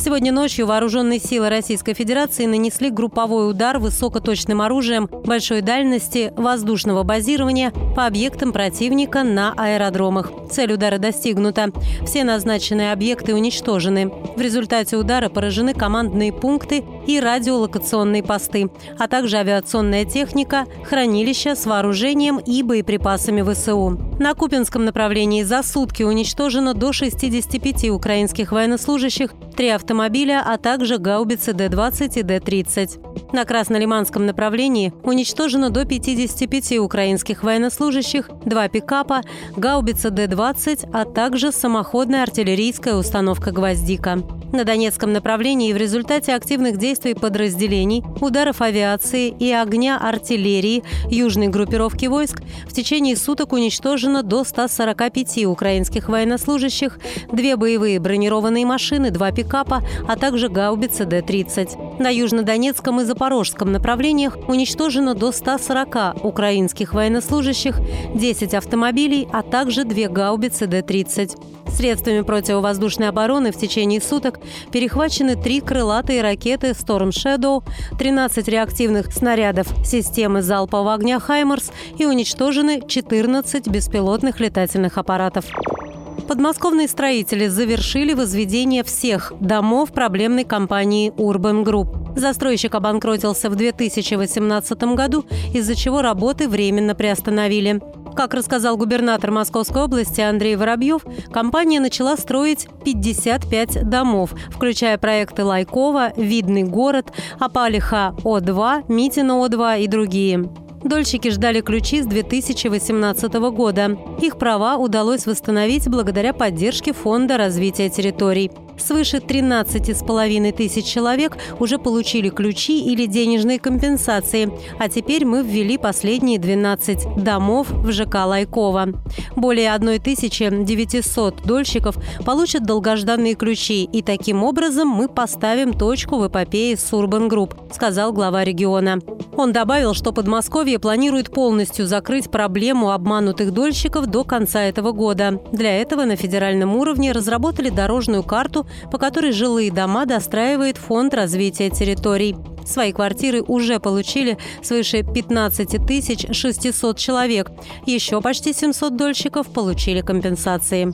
Сегодня ночью вооруженные силы Российской Федерации нанесли групповой удар высокоточным оружием большой дальности воздушного базирования по объектам противника на аэродромах. Цель удара достигнута. Все назначенные объекты уничтожены. В результате удара поражены командные пункты и радиолокационные посты, а также авиационная техника, хранилища с вооружением и боеприпасами ВСУ. На Купинском направлении за сутки уничтожено до 65 украинских военнослужащих, три автомобиля, а также гаубицы Д-20 и Д-30. На Краснолиманском направлении уничтожено до 55 украинских военнослужащих, два пикапа, гаубица Д-20, а также самоходная артиллерийская установка «Гвоздика». На Донецком направлении в результате активных действий подразделений, ударов авиации и огня артиллерии южной группировки войск в течение суток уничтожено до 145 украинских военнослужащих, две боевые бронированные машины, два пикапа, а также гаубица Д-30. На Южнодонецком и Запорожском направлениях уничтожено до 140 украинских военнослужащих, 10 автомобилей, а также две гаубицы Д-30. Средствами противовоздушной обороны в течение суток перехвачены три крылатые ракеты Storm Shadow, 13 реактивных снарядов системы залпового огня «Хаймерс» и уничтожены 14 беспилотных летательных аппаратов. Подмосковные строители завершили возведение всех домов проблемной компании Urban Group. Застройщик обанкротился в 2018 году, из-за чего работы временно приостановили. Как рассказал губернатор Московской области Андрей Воробьев, компания начала строить 55 домов, включая проекты Лайкова, Видный город, Апалиха О2, Митина О2 и другие. Дольщики ждали ключи с 2018 года. Их права удалось восстановить благодаря поддержке Фонда развития территорий. Свыше 13,5 тысяч человек уже получили ключи или денежные компенсации, а теперь мы ввели последние 12 домов в ЖК Лайково. Более 1900 дольщиков получат долгожданные ключи, и таким образом мы поставим точку в эпопее с Urban Group, сказал глава региона. Он добавил, что Подмосковье планирует полностью закрыть проблему обманутых дольщиков до конца этого года. Для этого на федеральном уровне разработали дорожную карту по которой жилые дома достраивает Фонд развития территорий. Свои квартиры уже получили свыше 15 600 человек. Еще почти 700 дольщиков получили компенсации.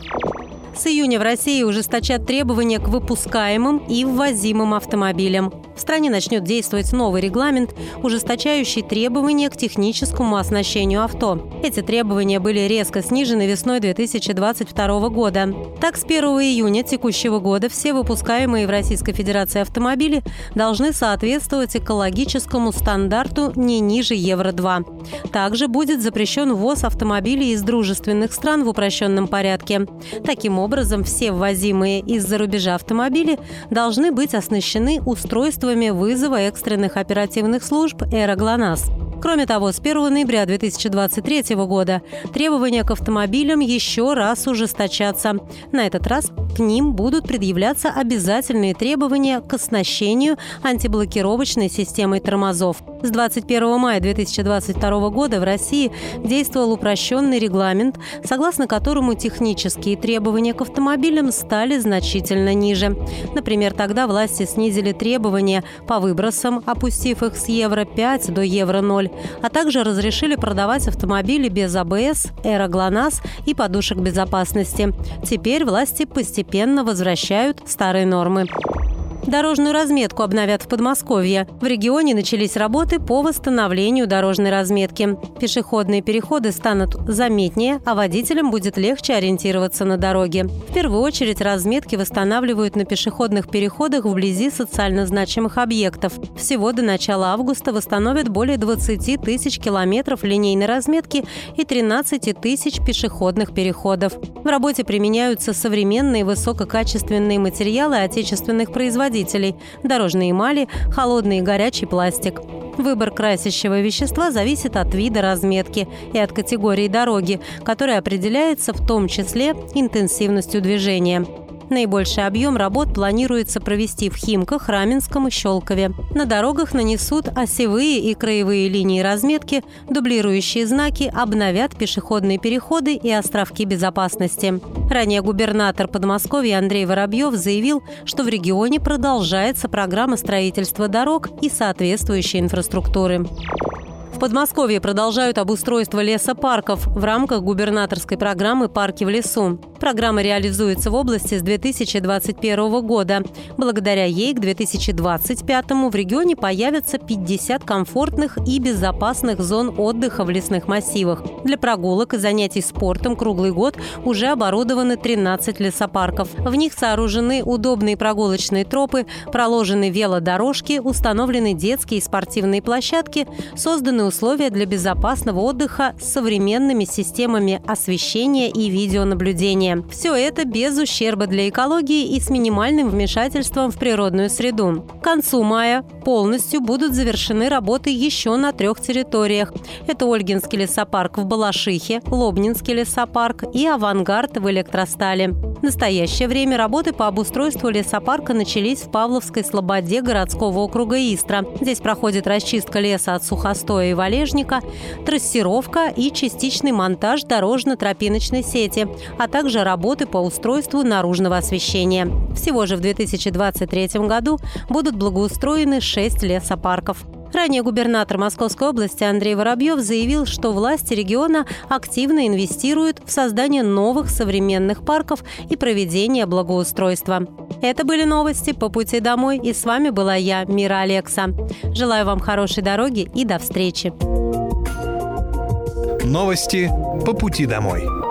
С июня в России ужесточат требования к выпускаемым и ввозимым автомобилям. В стране начнет действовать новый регламент, ужесточающий требования к техническому оснащению авто. Эти требования были резко снижены весной 2022 года. Так, с 1 июня текущего года все выпускаемые в Российской Федерации автомобили должны соответствовать экологическому стандарту не ниже Евро-2. Также будет запрещен ввоз автомобилей из дружественных стран в упрощенном порядке. Таким образом, все ввозимые из-за рубежа автомобили должны быть оснащены устройством средствами вызова экстренных оперативных служб «Эра ГЛОНАСС». Кроме того, с 1 ноября 2023 года требования к автомобилям еще раз ужесточатся. На этот раз к ним будут предъявляться обязательные требования к оснащению антиблокировочной системой тормозов. С 21 мая 2022 года в России действовал упрощенный регламент, согласно которому технические требования к автомобилям стали значительно ниже. Например, тогда власти снизили требования по выбросам, опустив их с Евро-5 до Евро-0, а также разрешили продавать автомобили без АБС, эроглонасс и подушек безопасности. Теперь власти постепенно возвращают старые нормы. Дорожную разметку обновят в Подмосковье. В регионе начались работы по восстановлению дорожной разметки. Пешеходные переходы станут заметнее, а водителям будет легче ориентироваться на дороге. В первую очередь разметки восстанавливают на пешеходных переходах вблизи социально значимых объектов. Всего до начала августа восстановят более 20 тысяч километров линейной разметки и 13 тысяч пешеходных переходов. В работе применяются современные высококачественные материалы отечественных производителей производителей – дорожные эмали, холодный и горячий пластик. Выбор красящего вещества зависит от вида разметки и от категории дороги, которая определяется в том числе интенсивностью движения. Наибольший объем работ планируется провести в Химках, Раменском и Щелкове. На дорогах нанесут осевые и краевые линии разметки, дублирующие знаки, обновят пешеходные переходы и островки безопасности. Ранее губернатор Подмосковья Андрей Воробьев заявил, что в регионе продолжается программа строительства дорог и соответствующей инфраструктуры. В Подмосковье продолжают обустройство лесопарков в рамках губернаторской программы «Парки в лесу». Программа реализуется в области с 2021 года. Благодаря ей к 2025 в регионе появятся 50 комфортных и безопасных зон отдыха в лесных массивах. Для прогулок и занятий спортом круглый год уже оборудованы 13 лесопарков. В них сооружены удобные прогулочные тропы, проложены велодорожки, установлены детские и спортивные площадки, созданы условия для безопасного отдыха с современными системами освещения и видеонаблюдения. Все это без ущерба для экологии и с минимальным вмешательством в природную среду. К концу мая полностью будут завершены работы еще на трех территориях. Это Ольгинский лесопарк в Балашихе, Лобнинский лесопарк и Авангард в Электростале. В настоящее время работы по обустройству лесопарка начались в Павловской слободе городского округа Истра. Здесь проходит расчистка леса от сухостоя и валежника, трассировка и частичный монтаж дорожно-тропиночной сети, а также работы по устройству наружного освещения. Всего же в 2023 году будут благоустроены шесть лесопарков. Ранее губернатор Московской области Андрей Воробьев заявил, что власти региона активно инвестируют в создание новых современных парков и проведение благоустройства. Это были новости по пути домой, и с вами была я, Мира Алекса. Желаю вам хорошей дороги и до встречи. Новости по пути домой.